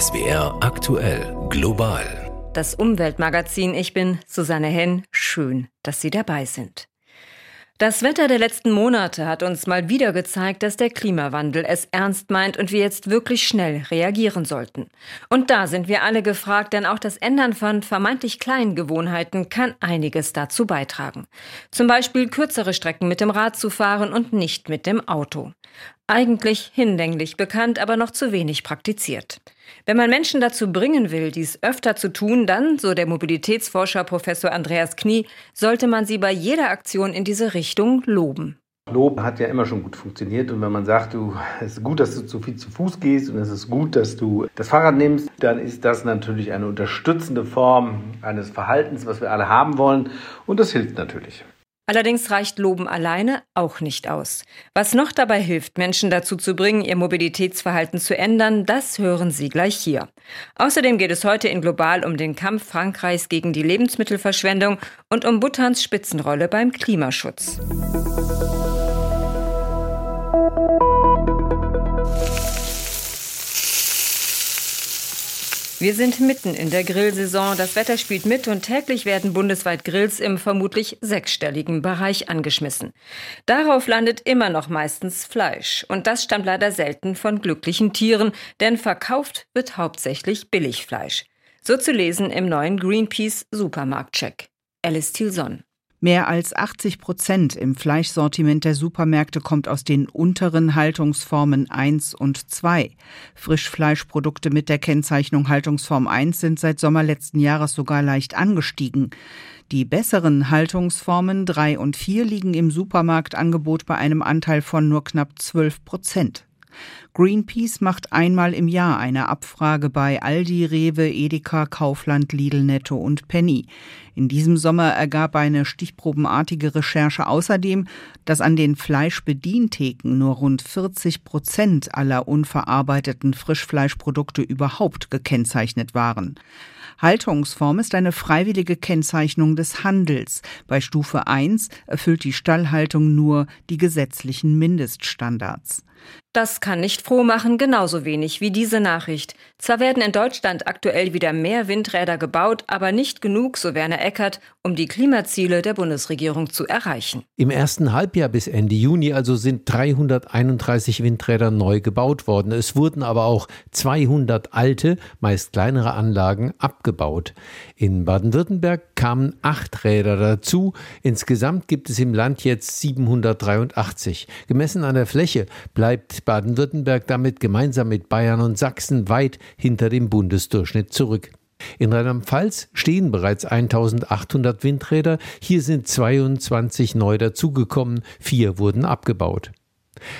SWR aktuell global. Das Umweltmagazin. Ich bin Susanne Henn. Schön, dass Sie dabei sind. Das Wetter der letzten Monate hat uns mal wieder gezeigt, dass der Klimawandel es ernst meint und wir jetzt wirklich schnell reagieren sollten. Und da sind wir alle gefragt, denn auch das Ändern von vermeintlich kleinen Gewohnheiten kann einiges dazu beitragen. Zum Beispiel kürzere Strecken mit dem Rad zu fahren und nicht mit dem Auto. Eigentlich hinlänglich bekannt, aber noch zu wenig praktiziert. Wenn man Menschen dazu bringen will, dies öfter zu tun, dann, so der Mobilitätsforscher Professor Andreas Knie, sollte man sie bei jeder Aktion in diese Richtung loben. Lob hat ja immer schon gut funktioniert. Und wenn man sagt, du, es ist gut, dass du zu viel zu Fuß gehst und es ist gut, dass du das Fahrrad nimmst, dann ist das natürlich eine unterstützende Form eines Verhaltens, was wir alle haben wollen. Und das hilft natürlich. Allerdings reicht Loben alleine auch nicht aus. Was noch dabei hilft, Menschen dazu zu bringen, ihr Mobilitätsverhalten zu ändern, das hören Sie gleich hier. Außerdem geht es heute in Global um den Kampf Frankreichs gegen die Lebensmittelverschwendung und um Bhutans Spitzenrolle beim Klimaschutz. Wir sind mitten in der Grillsaison. Das Wetter spielt mit und täglich werden bundesweit Grills im vermutlich sechsstelligen Bereich angeschmissen. Darauf landet immer noch meistens Fleisch. Und das stammt leider selten von glücklichen Tieren, denn verkauft wird hauptsächlich Billigfleisch. So zu lesen im neuen Greenpeace Supermarktcheck. Alice Tilson. Mehr als 80 Prozent im Fleischsortiment der Supermärkte kommt aus den unteren Haltungsformen 1 und 2. Frischfleischprodukte mit der Kennzeichnung Haltungsform 1 sind seit Sommer letzten Jahres sogar leicht angestiegen. Die besseren Haltungsformen 3 und 4 liegen im Supermarktangebot bei einem Anteil von nur knapp 12 Prozent. Greenpeace macht einmal im Jahr eine Abfrage bei Aldi, Rewe, Edeka, Kaufland, Lidl, Netto und Penny. In diesem Sommer ergab eine stichprobenartige Recherche außerdem, dass an den Fleischbedientheken nur rund 40 Prozent aller unverarbeiteten Frischfleischprodukte überhaupt gekennzeichnet waren. Haltungsform ist eine freiwillige Kennzeichnung des Handels. Bei Stufe 1 erfüllt die Stallhaltung nur die gesetzlichen Mindeststandards. Das kann nicht froh machen, genauso wenig wie diese Nachricht. Zwar werden in Deutschland aktuell wieder mehr Windräder gebaut, aber nicht genug, so Werner Eckert, um die Klimaziele der Bundesregierung zu erreichen. Im ersten Halbjahr bis Ende Juni also sind 331 Windräder neu gebaut worden. Es wurden aber auch 200 alte, meist kleinere Anlagen abgebaut. In Baden-Württemberg kamen acht Räder dazu. Insgesamt gibt es im Land jetzt 783. Gemessen an der Fläche bleibt Baden-Württemberg damit gemeinsam mit Bayern und Sachsen weit hinter dem Bundesdurchschnitt zurück. In Rheinland-Pfalz stehen bereits 1800 Windräder, hier sind 22 neu dazugekommen, vier wurden abgebaut.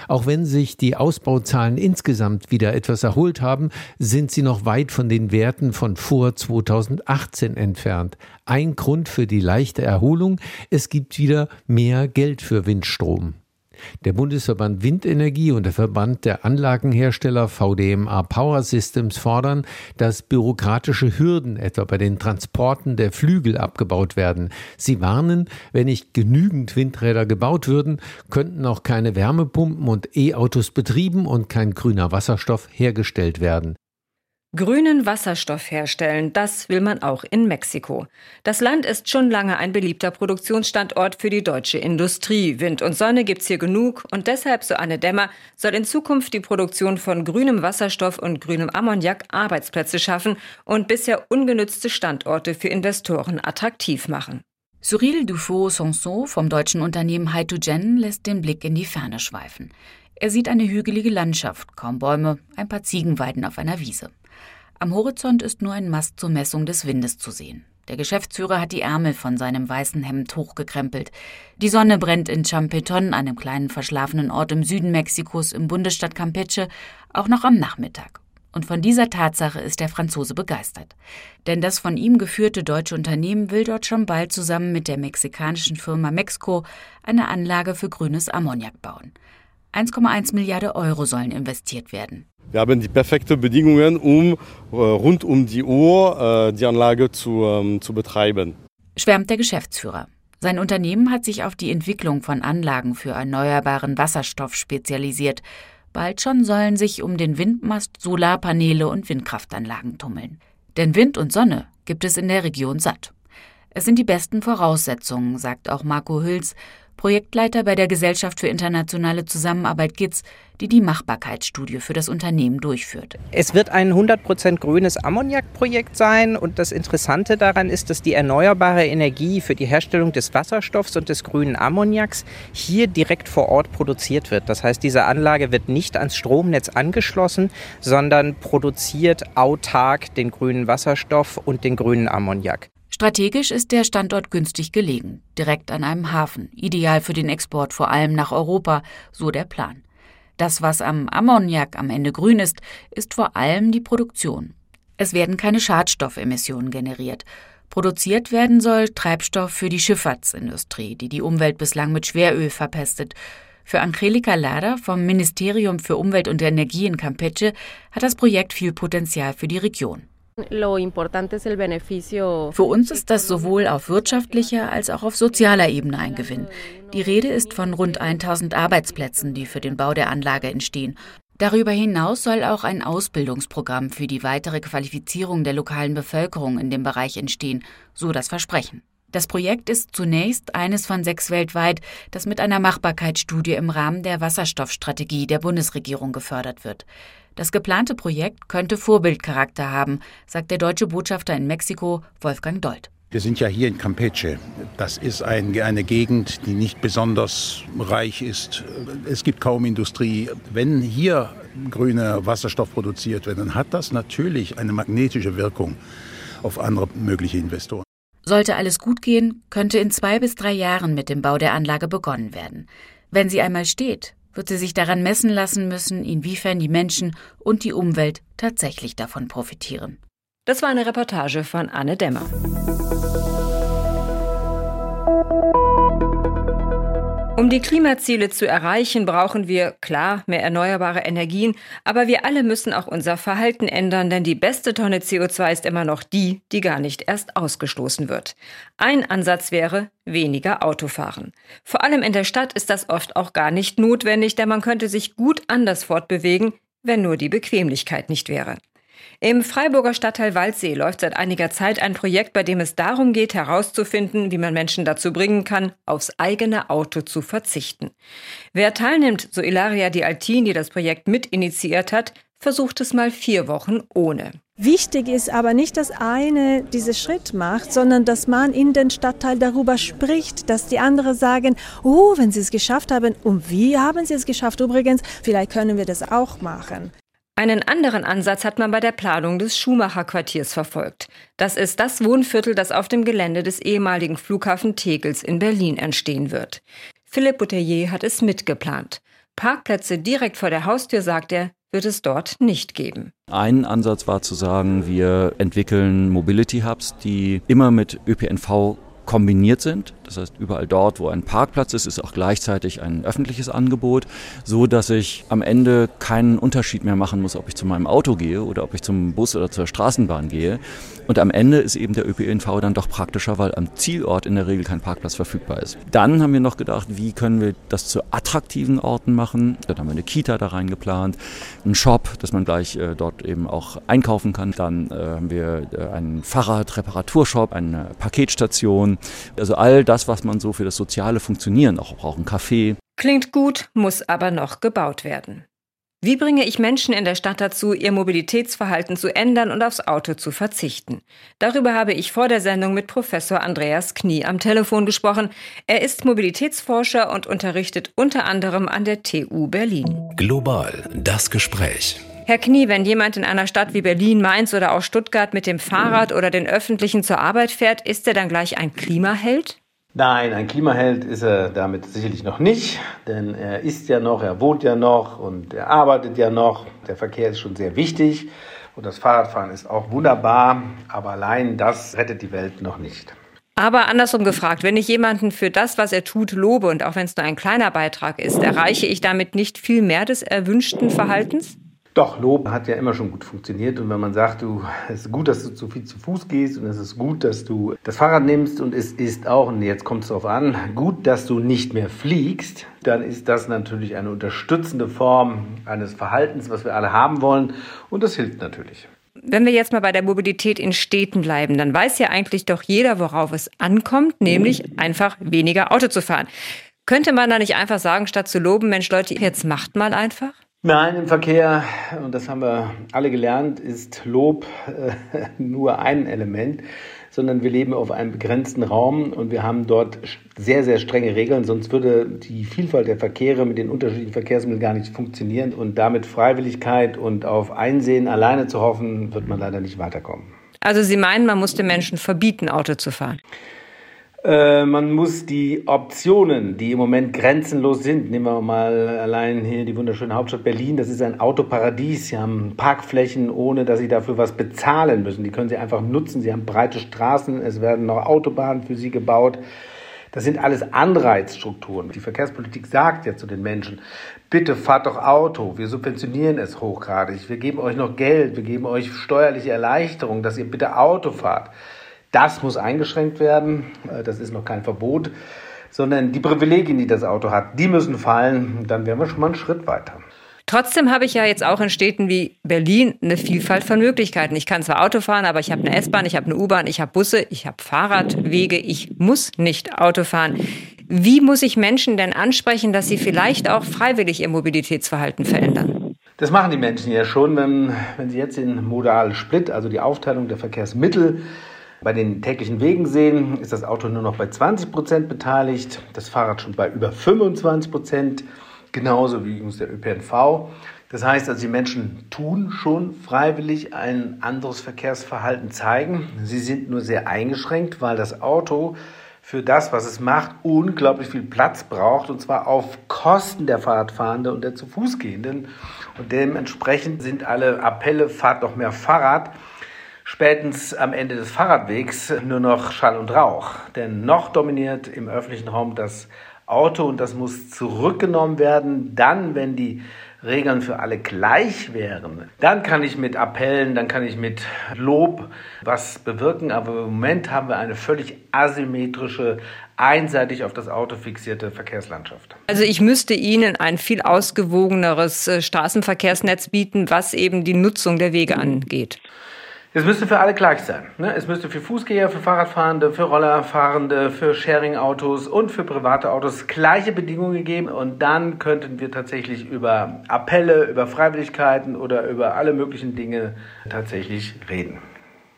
Auch wenn sich die Ausbauzahlen insgesamt wieder etwas erholt haben, sind sie noch weit von den Werten von vor 2018 entfernt. Ein Grund für die leichte Erholung, es gibt wieder mehr Geld für Windstrom. Der Bundesverband Windenergie und der Verband der Anlagenhersteller VDMA Power Systems fordern, dass bürokratische Hürden etwa bei den Transporten der Flügel abgebaut werden. Sie warnen, wenn nicht genügend Windräder gebaut würden, könnten auch keine Wärmepumpen und E-Autos betrieben und kein grüner Wasserstoff hergestellt werden. Grünen Wasserstoff herstellen, das will man auch in Mexiko. Das Land ist schon lange ein beliebter Produktionsstandort für die deutsche Industrie. Wind und Sonne gibt's hier genug und deshalb, so Anne Dämmer, soll in Zukunft die Produktion von grünem Wasserstoff und grünem Ammoniak Arbeitsplätze schaffen und bisher ungenützte Standorte für Investoren attraktiv machen. Cyril Dufault-Sanson vom deutschen Unternehmen Hydrogen lässt den Blick in die Ferne schweifen. Er sieht eine hügelige Landschaft, kaum Bäume, ein paar Ziegenweiden auf einer Wiese. Am Horizont ist nur ein Mast zur Messung des Windes zu sehen. Der Geschäftsführer hat die Ärmel von seinem weißen Hemd hochgekrempelt. Die Sonne brennt in Champeton, einem kleinen verschlafenen Ort im Süden Mexikos im Bundesstaat Campeche, auch noch am Nachmittag. Und von dieser Tatsache ist der Franzose begeistert. Denn das von ihm geführte deutsche Unternehmen will dort schon bald zusammen mit der mexikanischen Firma Mexco eine Anlage für grünes Ammoniak bauen. 1,1 Milliarden Euro sollen investiert werden. Wir haben die perfekten Bedingungen, um äh, rund um die Uhr äh, die Anlage zu, ähm, zu betreiben. Schwärmt der Geschäftsführer. Sein Unternehmen hat sich auf die Entwicklung von Anlagen für erneuerbaren Wasserstoff spezialisiert. Bald schon sollen sich um den Windmast Solarpaneele und Windkraftanlagen tummeln. Denn Wind und Sonne gibt es in der Region satt. Es sind die besten Voraussetzungen, sagt auch Marco Hüls, Projektleiter bei der Gesellschaft für internationale Zusammenarbeit GITS, die die Machbarkeitsstudie für das Unternehmen durchführt. Es wird ein 100% grünes Ammoniakprojekt sein und das Interessante daran ist, dass die erneuerbare Energie für die Herstellung des Wasserstoffs und des grünen Ammoniaks hier direkt vor Ort produziert wird. Das heißt, diese Anlage wird nicht ans Stromnetz angeschlossen, sondern produziert autark den grünen Wasserstoff und den grünen Ammoniak. Strategisch ist der Standort günstig gelegen, direkt an einem Hafen, ideal für den Export vor allem nach Europa, so der Plan. Das, was am Ammoniak am Ende grün ist, ist vor allem die Produktion. Es werden keine Schadstoffemissionen generiert. Produziert werden soll Treibstoff für die Schifffahrtsindustrie, die die Umwelt bislang mit Schweröl verpestet. Für Angelika Lader vom Ministerium für Umwelt und Energie in Campeche hat das Projekt viel Potenzial für die Region. Für uns ist das sowohl auf wirtschaftlicher als auch auf sozialer Ebene ein Gewinn. Die Rede ist von rund 1000 Arbeitsplätzen, die für den Bau der Anlage entstehen. Darüber hinaus soll auch ein Ausbildungsprogramm für die weitere Qualifizierung der lokalen Bevölkerung in dem Bereich entstehen, so das Versprechen. Das Projekt ist zunächst eines von sechs weltweit, das mit einer Machbarkeitsstudie im Rahmen der Wasserstoffstrategie der Bundesregierung gefördert wird. Das geplante Projekt könnte Vorbildcharakter haben, sagt der deutsche Botschafter in Mexiko, Wolfgang Dold. Wir sind ja hier in Campeche. Das ist ein, eine Gegend, die nicht besonders reich ist. Es gibt kaum Industrie. Wenn hier grüner Wasserstoff produziert wird, dann hat das natürlich eine magnetische Wirkung auf andere mögliche Investoren. Sollte alles gut gehen, könnte in zwei bis drei Jahren mit dem Bau der Anlage begonnen werden. Wenn sie einmal steht, wird sie sich daran messen lassen müssen, inwiefern die Menschen und die Umwelt tatsächlich davon profitieren. Das war eine Reportage von Anne Dämmer. Um die Klimaziele zu erreichen, brauchen wir klar mehr erneuerbare Energien, aber wir alle müssen auch unser Verhalten ändern, denn die beste Tonne CO2 ist immer noch die, die gar nicht erst ausgestoßen wird. Ein Ansatz wäre weniger Autofahren. Vor allem in der Stadt ist das oft auch gar nicht notwendig, denn man könnte sich gut anders fortbewegen, wenn nur die Bequemlichkeit nicht wäre. Im Freiburger Stadtteil Waldsee läuft seit einiger Zeit ein Projekt, bei dem es darum geht, herauszufinden, wie man Menschen dazu bringen kann, aufs eigene Auto zu verzichten. Wer teilnimmt, so Ilaria Di Altin, die das Projekt mitinitiiert hat, versucht es mal vier Wochen ohne. Wichtig ist aber nicht, dass eine diesen Schritt macht, sondern dass man in den Stadtteil darüber spricht, dass die anderen sagen, oh, wenn sie es geschafft haben, und wie haben sie es geschafft übrigens, vielleicht können wir das auch machen. Einen anderen Ansatz hat man bei der Planung des Schumacher-Quartiers verfolgt. Das ist das Wohnviertel, das auf dem Gelände des ehemaligen Flughafen Tegels in Berlin entstehen wird. Philipp Bouteiller hat es mitgeplant. Parkplätze direkt vor der Haustür, sagt er, wird es dort nicht geben. Ein Ansatz war zu sagen, wir entwickeln Mobility Hubs, die immer mit ÖPNV kombiniert sind. Das heißt, überall dort, wo ein Parkplatz ist, ist auch gleichzeitig ein öffentliches Angebot, so dass ich am Ende keinen Unterschied mehr machen muss, ob ich zu meinem Auto gehe oder ob ich zum Bus oder zur Straßenbahn gehe. Und am Ende ist eben der ÖPNV dann doch praktischer, weil am Zielort in der Regel kein Parkplatz verfügbar ist. Dann haben wir noch gedacht, wie können wir das zu attraktiven Orten machen. Dann haben wir eine Kita da reingeplant, einen Shop, dass man gleich äh, dort eben auch einkaufen kann. Dann äh, haben wir äh, einen Fahrrad-Reparaturshop, eine Paketstation. Also all das, was man so für das soziale Funktionieren auch braucht, ein Café. Klingt gut, muss aber noch gebaut werden. Wie bringe ich Menschen in der Stadt dazu, ihr Mobilitätsverhalten zu ändern und aufs Auto zu verzichten? Darüber habe ich vor der Sendung mit Professor Andreas Knie am Telefon gesprochen. Er ist Mobilitätsforscher und unterrichtet unter anderem an der TU Berlin. Global das Gespräch. Herr Knie, wenn jemand in einer Stadt wie Berlin, Mainz oder auch Stuttgart mit dem Fahrrad oder den Öffentlichen zur Arbeit fährt, ist er dann gleich ein Klimaheld? Nein, ein Klimaheld ist er damit sicherlich noch nicht, denn er ist ja noch, er wohnt ja noch und er arbeitet ja noch. Der Verkehr ist schon sehr wichtig und das Fahrradfahren ist auch wunderbar, aber allein das rettet die Welt noch nicht. Aber andersrum gefragt, wenn ich jemanden für das, was er tut, lobe und auch wenn es nur ein kleiner Beitrag ist, erreiche ich damit nicht viel mehr des erwünschten Verhaltens? Doch, Lob hat ja immer schon gut funktioniert. Und wenn man sagt, du, es ist gut, dass du zu viel zu Fuß gehst und es ist gut, dass du das Fahrrad nimmst und es ist auch, und jetzt kommt es darauf an, gut, dass du nicht mehr fliegst, dann ist das natürlich eine unterstützende Form eines Verhaltens, was wir alle haben wollen. Und das hilft natürlich. Wenn wir jetzt mal bei der Mobilität in Städten bleiben, dann weiß ja eigentlich doch jeder, worauf es ankommt, nämlich einfach weniger Auto zu fahren. Könnte man da nicht einfach sagen, statt zu loben, Mensch Leute, jetzt macht mal einfach? Nein, im Verkehr, und das haben wir alle gelernt, ist Lob äh, nur ein Element, sondern wir leben auf einem begrenzten Raum und wir haben dort sehr, sehr strenge Regeln, sonst würde die Vielfalt der Verkehre mit den unterschiedlichen Verkehrsmitteln gar nicht funktionieren und damit Freiwilligkeit und auf Einsehen alleine zu hoffen, wird man leider nicht weiterkommen. Also Sie meinen, man muss den Menschen verbieten, Auto zu fahren? Äh, man muss die Optionen, die im Moment grenzenlos sind, nehmen wir mal allein hier die wunderschöne Hauptstadt Berlin, das ist ein Autoparadies. Sie haben Parkflächen, ohne dass Sie dafür was bezahlen müssen. Die können Sie einfach nutzen. Sie haben breite Straßen, es werden noch Autobahnen für Sie gebaut. Das sind alles Anreizstrukturen. Die Verkehrspolitik sagt ja zu den Menschen, bitte fahrt doch Auto, wir subventionieren es hochgradig, wir geben euch noch Geld, wir geben euch steuerliche Erleichterung, dass ihr bitte Auto fahrt. Das muss eingeschränkt werden. Äh, das ist noch kein Verbot, sondern die Privilegien, die das Auto hat, die müssen fallen. Dann wären wir schon mal einen Schritt weiter. Trotzdem habe ich ja jetzt auch in Städten wie Berlin eine Vielfalt von Möglichkeiten. Ich kann zwar Auto fahren, aber ich habe eine S-Bahn, ich habe eine U-Bahn, ich habe Busse, ich habe Fahrradwege, ich muss nicht Auto fahren. Wie muss ich Menschen denn ansprechen, dass sie vielleicht auch freiwillig ihr Mobilitätsverhalten verändern? Das machen die Menschen ja schon, wenn, wenn sie jetzt den modalen Split, also die Aufteilung der Verkehrsmittel, bei den täglichen Wegen sehen, ist das Auto nur noch bei 20 Prozent beteiligt, das Fahrrad schon bei über 25 Prozent, genauso wie übrigens der ÖPNV. Das heißt also, die Menschen tun schon freiwillig ein anderes Verkehrsverhalten zeigen. Sie sind nur sehr eingeschränkt, weil das Auto für das, was es macht, unglaublich viel Platz braucht und zwar auf Kosten der Fahrradfahrenden und der zu Fuß gehenden. Und dementsprechend sind alle Appelle, fahrt doch mehr Fahrrad, spätestens am Ende des Fahrradwegs nur noch Schall und Rauch. Denn noch dominiert im öffentlichen Raum das Auto und das muss zurückgenommen werden, dann, wenn die Regeln für alle gleich wären, dann kann ich mit Appellen, dann kann ich mit Lob was bewirken. Aber im Moment haben wir eine völlig asymmetrische, einseitig auf das Auto fixierte Verkehrslandschaft. Also ich müsste Ihnen ein viel ausgewogeneres äh, Straßenverkehrsnetz bieten, was eben die Nutzung der Wege angeht. Es müsste für alle gleich sein. Ne? Es müsste für Fußgänger, für Fahrradfahrende, für Rollerfahrende, für Sharing-Autos und für private Autos gleiche Bedingungen geben. Und dann könnten wir tatsächlich über Appelle, über Freiwilligkeiten oder über alle möglichen Dinge tatsächlich reden.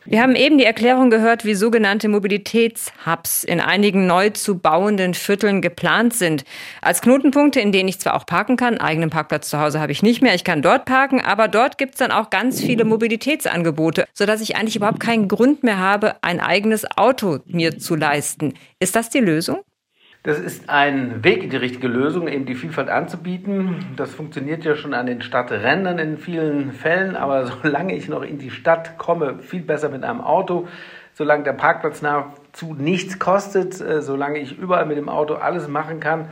Wir haben eben die Erklärung gehört, wie sogenannte Mobilitätshubs in einigen neu zu bauenden Vierteln geplant sind. Als Knotenpunkte, in denen ich zwar auch parken kann, eigenen Parkplatz zu Hause habe ich nicht mehr, ich kann dort parken, aber dort gibt es dann auch ganz viele Mobilitätsangebote, sodass ich eigentlich überhaupt keinen Grund mehr habe, ein eigenes Auto mir zu leisten. Ist das die Lösung? Das ist ein Weg in die richtige Lösung, eben die Vielfalt anzubieten. Das funktioniert ja schon an den Stadträndern in vielen Fällen, aber solange ich noch in die Stadt komme, viel besser mit einem Auto, solange der Parkplatz nahezu nichts kostet, äh, solange ich überall mit dem Auto alles machen kann,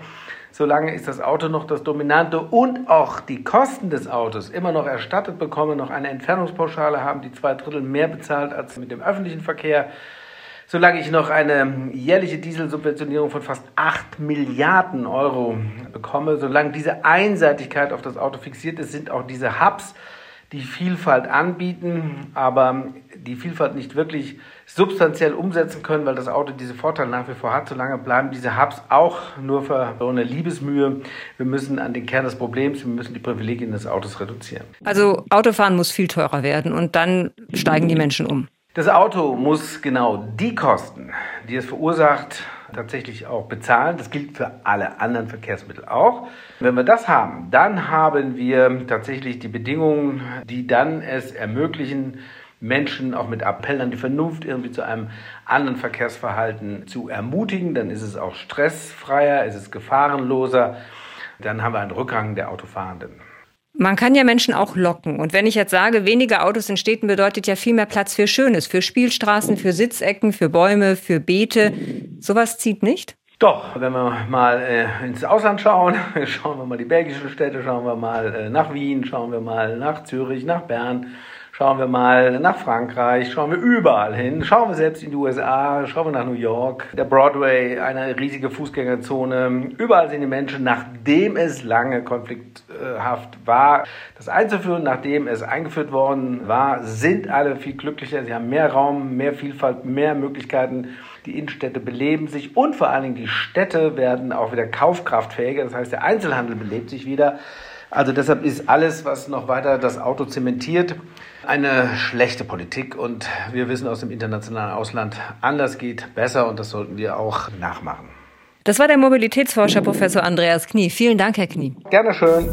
solange ist das Auto noch das Dominante und auch die Kosten des Autos immer noch erstattet bekomme, noch eine Entfernungspauschale haben, die zwei Drittel mehr bezahlt als mit dem öffentlichen Verkehr solange ich noch eine jährliche Dieselsubventionierung von fast 8 Milliarden Euro bekomme, solange diese Einseitigkeit auf das Auto fixiert ist, sind auch diese Hubs, die Vielfalt anbieten, aber die Vielfalt nicht wirklich substanziell umsetzen können, weil das Auto diese Vorteile nach wie vor hat. Solange bleiben diese Hubs auch nur für eine Liebesmühe. Wir müssen an den Kern des Problems, wir müssen die Privilegien des Autos reduzieren. Also Autofahren muss viel teurer werden und dann steigen die Menschen um. Das Auto muss genau die Kosten, die es verursacht, tatsächlich auch bezahlen. Das gilt für alle anderen Verkehrsmittel auch. Wenn wir das haben, dann haben wir tatsächlich die Bedingungen, die dann es ermöglichen, Menschen auch mit Appell an die Vernunft irgendwie zu einem anderen Verkehrsverhalten zu ermutigen. Dann ist es auch stressfreier, es ist gefahrenloser. Dann haben wir einen Rückgang der Autofahrenden. Man kann ja Menschen auch locken. Und wenn ich jetzt sage, weniger Autos in Städten bedeutet ja viel mehr Platz für Schönes, für Spielstraßen, für Sitzecken, für Bäume, für Beete. Sowas zieht nicht? Doch, wenn wir mal äh, ins Ausland schauen, schauen wir mal die belgischen Städte, schauen wir mal äh, nach Wien, schauen wir mal nach Zürich, nach Bern, schauen wir mal nach Frankreich, schauen wir überall hin, schauen wir selbst in die USA, schauen wir nach New York, der Broadway, eine riesige Fußgängerzone. Überall sind die Menschen, nachdem es lange konflikthaft war, das einzuführen, nachdem es eingeführt worden war, sind alle viel glücklicher. Sie haben mehr Raum, mehr Vielfalt, mehr Möglichkeiten die Innenstädte beleben sich und vor allen Dingen die Städte werden auch wieder kaufkraftfähiger. Das heißt, der Einzelhandel belebt sich wieder. Also deshalb ist alles, was noch weiter das Auto zementiert, eine schlechte Politik. Und wir wissen aus dem internationalen Ausland, anders geht besser und das sollten wir auch nachmachen. Das war der Mobilitätsforscher Professor Andreas Knie. Vielen Dank, Herr Knie. Gerne schön.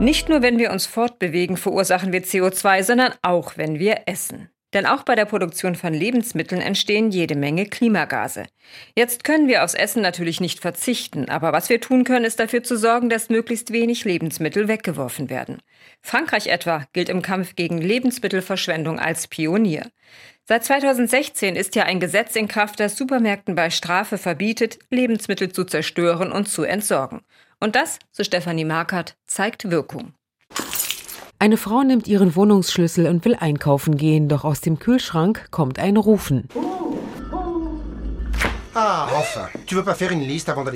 Nicht nur, wenn wir uns fortbewegen, verursachen wir CO2, sondern auch, wenn wir essen. Denn auch bei der Produktion von Lebensmitteln entstehen jede Menge Klimagase. Jetzt können wir aufs Essen natürlich nicht verzichten, aber was wir tun können, ist dafür zu sorgen, dass möglichst wenig Lebensmittel weggeworfen werden. Frankreich etwa gilt im Kampf gegen Lebensmittelverschwendung als Pionier. Seit 2016 ist ja ein Gesetz in Kraft, das Supermärkten bei Strafe verbietet, Lebensmittel zu zerstören und zu entsorgen. Und das, so Stefanie Markert, zeigt Wirkung. Eine Frau nimmt ihren Wohnungsschlüssel und will einkaufen gehen, doch aus dem Kühlschrank kommt ein Rufen. Ah.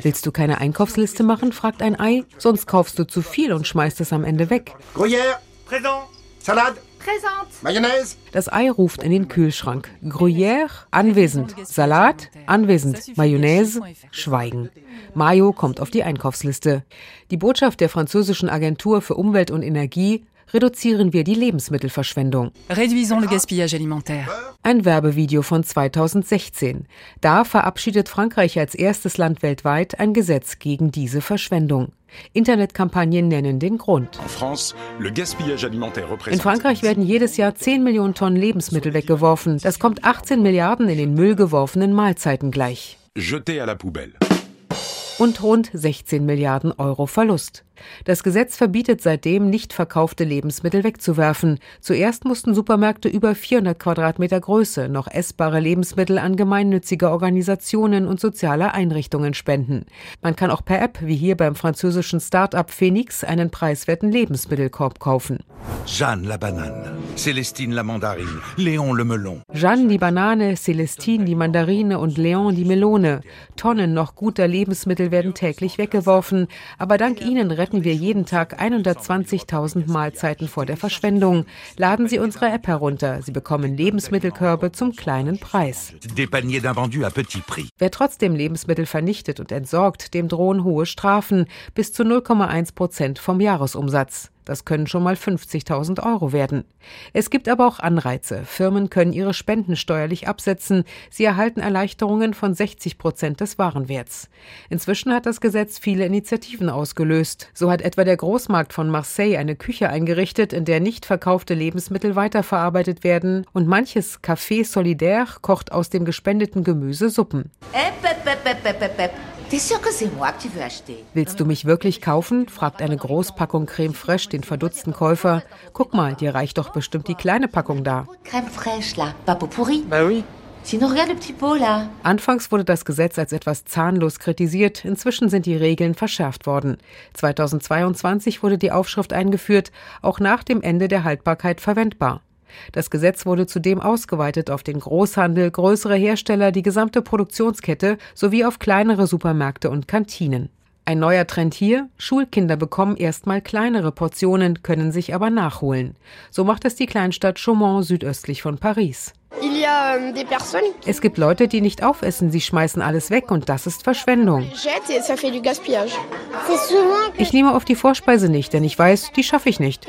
Willst du keine Einkaufsliste machen, fragt ein Ei, sonst kaufst du zu viel und schmeißt es am Ende weg. Gruyère, présent. Salade, Präsent. Mayonnaise. Das Ei ruft in den Kühlschrank. Gruyère, anwesend. Salat, anwesend. Mayonnaise, Schweigen. Mayo kommt auf die Einkaufsliste. Die Botschaft der französischen Agentur für Umwelt und Energie reduzieren wir die Lebensmittelverschwendung. Réduisons le gaspillage alimentaire. Ein Werbevideo von 2016. Da verabschiedet Frankreich als erstes Land weltweit ein Gesetz gegen diese Verschwendung. Internetkampagnen nennen den Grund. In Frankreich werden jedes Jahr 10 Millionen Tonnen Lebensmittel weggeworfen. Das kommt 18 Milliarden in den Müll geworfenen Mahlzeiten gleich. Und rund 16 Milliarden Euro Verlust. Das Gesetz verbietet seitdem, nicht verkaufte Lebensmittel wegzuwerfen. Zuerst mussten Supermärkte über 400 Quadratmeter Größe noch essbare Lebensmittel an gemeinnützige Organisationen und soziale Einrichtungen spenden. Man kann auch per App, wie hier beim französischen Start-up Phoenix, einen preiswerten Lebensmittelkorb kaufen. Jeanne la banane, Célestine la mandarine, Léon le melon. Jeanne die Banane, Célestine die Mandarine und Léon die Melone. Tonnen noch guter Lebensmittel werden täglich weggeworfen, aber dank ihnen retten wir jeden Tag 120.000 Mahlzeiten vor der Verschwendung. Laden Sie unsere App herunter. Sie bekommen Lebensmittelkörbe zum kleinen Preis. Wer trotzdem Lebensmittel vernichtet und entsorgt, dem drohen hohe Strafen bis zu 0,1 Prozent vom Jahresumsatz. Das können schon mal 50.000 Euro werden. Es gibt aber auch Anreize. Firmen können ihre Spenden steuerlich absetzen. Sie erhalten Erleichterungen von 60 Prozent des Warenwerts. Inzwischen hat das Gesetz viele Initiativen ausgelöst. So hat etwa der Großmarkt von Marseille eine Küche eingerichtet, in der nicht verkaufte Lebensmittel weiterverarbeitet werden und manches Café Solidaire kocht aus dem gespendeten Gemüse Suppen. Willst du mich wirklich kaufen? fragt eine Großpackung Creme Fraiche den verdutzten Käufer. Guck mal, dir reicht doch bestimmt die kleine Packung da. Anfangs wurde das Gesetz als etwas zahnlos kritisiert, inzwischen sind die Regeln verschärft worden. 2022 wurde die Aufschrift eingeführt, auch nach dem Ende der Haltbarkeit verwendbar. Das Gesetz wurde zudem ausgeweitet auf den Großhandel, größere Hersteller, die gesamte Produktionskette sowie auf kleinere Supermärkte und Kantinen. Ein neuer Trend hier, Schulkinder bekommen erstmal kleinere Portionen, können sich aber nachholen. So macht es die Kleinstadt Chaumont südöstlich von Paris. Euh, Es gibt Leute, die nicht aufessen, sie schmeißen alles weg und das ist Verschwendung. Ich nehme auf die Vorspeise nicht, denn ich weiß, die schaffe ich nicht.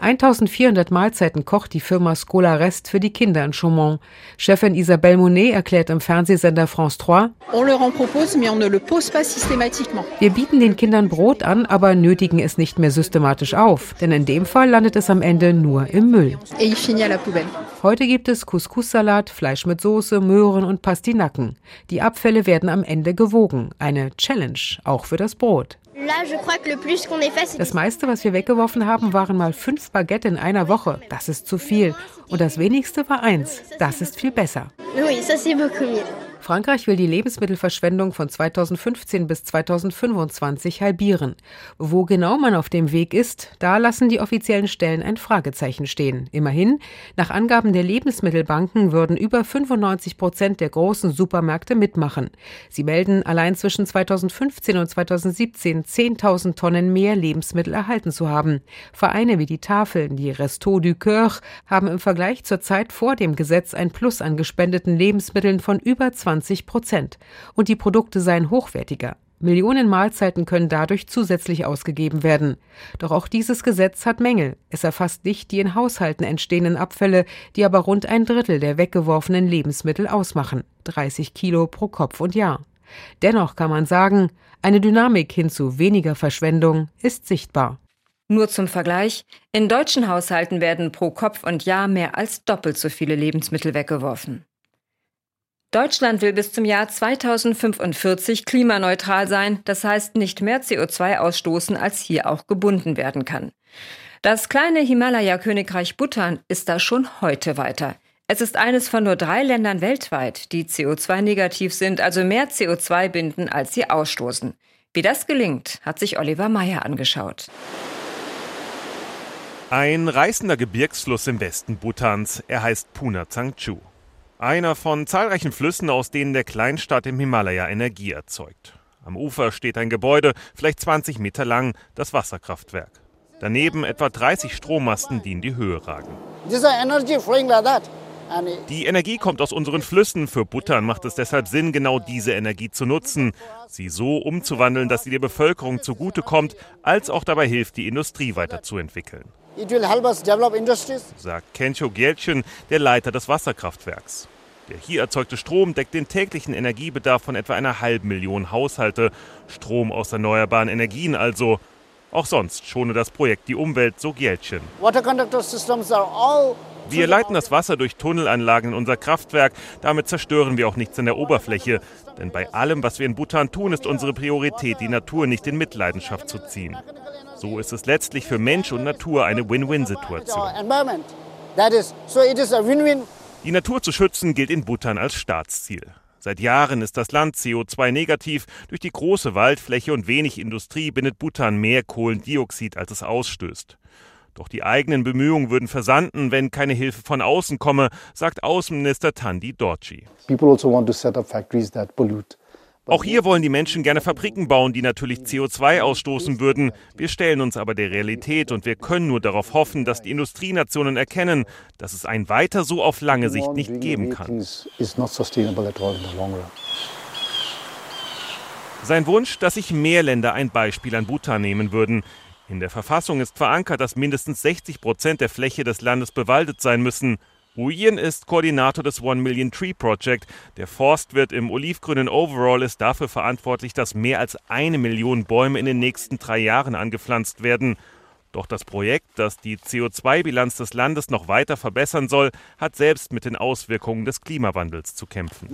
1400 Mahlzeiten kocht die Firma Scola Rest für die Kinder in Chaumont. Chefin Isabelle Monet erklärt im Fernsehsender France 3, wir bieten den Kindern Brot an, aber nötigen es nicht mehr systematisch auf, denn in dem Fall landet es am Ende nur im Müll. Heute gibt es Couscous-Salat, Fleisch mit Soße, Möhren und Pastinaken. Die Abfälle werden am Ende gewogen. Eine Challenge, auch für das Brot. Das meiste, was wir weggeworfen haben, waren mal fünf Baguette in einer Woche. Das ist zu viel. Und das wenigste war eins. Das ist viel besser. Oui, ça c'est beaucoup mieux. Frankreich will die Lebensmittelverschwendung von 2015 bis 2025 halbieren. Wo genau man auf dem Weg ist, da lassen die offiziellen Stellen ein Fragezeichen stehen. Immerhin, nach Angaben der Lebensmittelbanken würden über 95 Prozent der großen Supermärkte mitmachen. Sie melden, allein zwischen 2015 und 2017 10.000 Tonnen mehr Lebensmittel erhalten zu haben. Vereine wie die Tafeln, die Resto du Coeur, haben im Vergleich zur Zeit vor dem Gesetz ein Plus an gespendeten Lebensmitteln von über 20 20 Prozent. Und die Produkte seien hochwertiger. Millionen Mahlzeiten können dadurch zusätzlich ausgegeben werden. Doch auch dieses Gesetz hat Mängel. Es erfasst nicht die in Haushalten entstehenden Abfälle, die aber rund ein Drittel der weggeworfenen Lebensmittel ausmachen. 30 Kilo pro Kopf und Jahr. Dennoch kann man sagen, eine Dynamik hin zu weniger Verschwendung ist sichtbar. Nur zum Vergleich, in deutschen Haushalten werden pro Kopf und Jahr mehr als doppelt so viele Lebensmittel weggeworfen. Deutschland will bis zum Jahr 2045 klimaneutral sein, das heißt nicht mehr CO2 ausstoßen, als hier auch gebunden werden kann. Das kleine Himalaya-Königreich Bhutan ist da schon heute weiter. Es ist eines von nur drei Ländern weltweit, die CO2-negativ sind, also mehr CO2 binden, als sie ausstoßen. Wie das gelingt, hat sich Oliver Meyer angeschaut. Ein reißender Gebirgsfluss im Westen Bhutans. Er heißt Puna Changchu. Einer von zahlreichen Flüssen, aus denen der Kleinstadt im Himalaya Energie erzeugt. Am Ufer steht ein Gebäude, vielleicht 20 Meter lang, das Wasserkraftwerk. Daneben etwa 30 Strommasten, die in die Höhe ragen. Die Energie kommt aus unseren Flüssen. Für Bhutan macht es deshalb Sinn, genau diese Energie zu nutzen, sie so umzuwandeln, dass sie der Bevölkerung zugutekommt, als auch dabei hilft, die Industrie weiterzuentwickeln. Sagt Kencho Gelchen, der Leiter des Wasserkraftwerks. Der hier erzeugte Strom deckt den täglichen Energiebedarf von etwa einer halben Million Haushalte. Strom aus erneuerbaren Energien also. Auch sonst schone das Projekt die Umwelt, so Gielchen. Wir leiten das Wasser durch Tunnelanlagen in unser Kraftwerk. Damit zerstören wir auch nichts an der Oberfläche. Denn bei allem, was wir in Bhutan tun, ist unsere Priorität, die Natur nicht in Mitleidenschaft zu ziehen. So ist es letztlich für Mensch und Natur eine Win-Win-Situation. Die Natur zu schützen gilt in Bhutan als Staatsziel. Seit Jahren ist das Land CO2-negativ. Durch die große Waldfläche und wenig Industrie bindet Bhutan mehr Kohlendioxid, als es ausstößt. Doch die eigenen Bemühungen würden versanden, wenn keine Hilfe von außen komme, sagt Außenminister Tandi Dorji. People also want to set up factories that pollute. Auch hier wollen die Menschen gerne Fabriken bauen, die natürlich CO2 ausstoßen würden. Wir stellen uns aber der Realität und wir können nur darauf hoffen, dass die Industrienationen erkennen, dass es ein Weiter so auf lange Sicht nicht geben kann. Sein Wunsch, dass sich mehr Länder ein Beispiel an Bhutan nehmen würden. In der Verfassung ist verankert, dass mindestens 60 Prozent der Fläche des Landes bewaldet sein müssen. Nguyen ist Koordinator des One Million Tree Project. Der Forstwirt im olivgrünen Overall ist dafür verantwortlich, dass mehr als eine Million Bäume in den nächsten drei Jahren angepflanzt werden. Doch das Projekt, das die CO2-Bilanz des Landes noch weiter verbessern soll, hat selbst mit den Auswirkungen des Klimawandels zu kämpfen.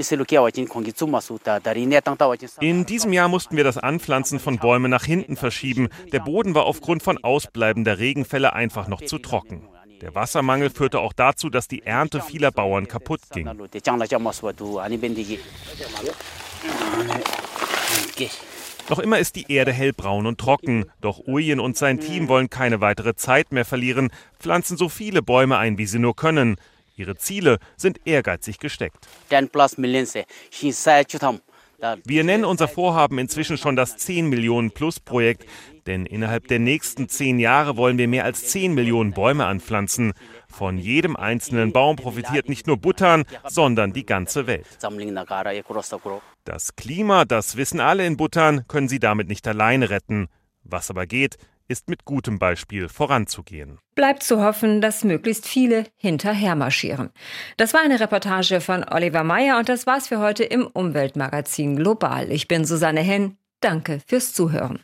In diesem Jahr mussten wir das Anpflanzen von Bäumen nach hinten verschieben. Der Boden war aufgrund von ausbleibender Regenfälle einfach noch zu trocken. Der Wassermangel führte auch dazu, dass die Ernte vieler Bauern kaputt ging. Noch immer ist die Erde hellbraun und trocken. Doch Uyen und sein Team wollen keine weitere Zeit mehr verlieren, pflanzen so viele Bäume ein, wie sie nur können. Ihre Ziele sind ehrgeizig gesteckt. 10 plus million wir nennen unser Vorhaben inzwischen schon das 10 Millionen Plus Projekt, denn innerhalb der nächsten zehn Jahre wollen wir mehr als 10 Millionen Bäume anpflanzen. Von jedem einzelnen Baum profitiert nicht nur Bhutan, sondern die ganze Welt. Das Klima, das wissen alle in Bhutan, können sie damit nicht alleine retten. Was aber geht, ist mit gutem Beispiel voranzugehen. Bleibt zu hoffen, dass möglichst viele hinterher marschieren. Das war eine Reportage von Oliver Meyer und das war's für heute im Umweltmagazin Global. Ich bin Susanne Henn. Danke fürs Zuhören.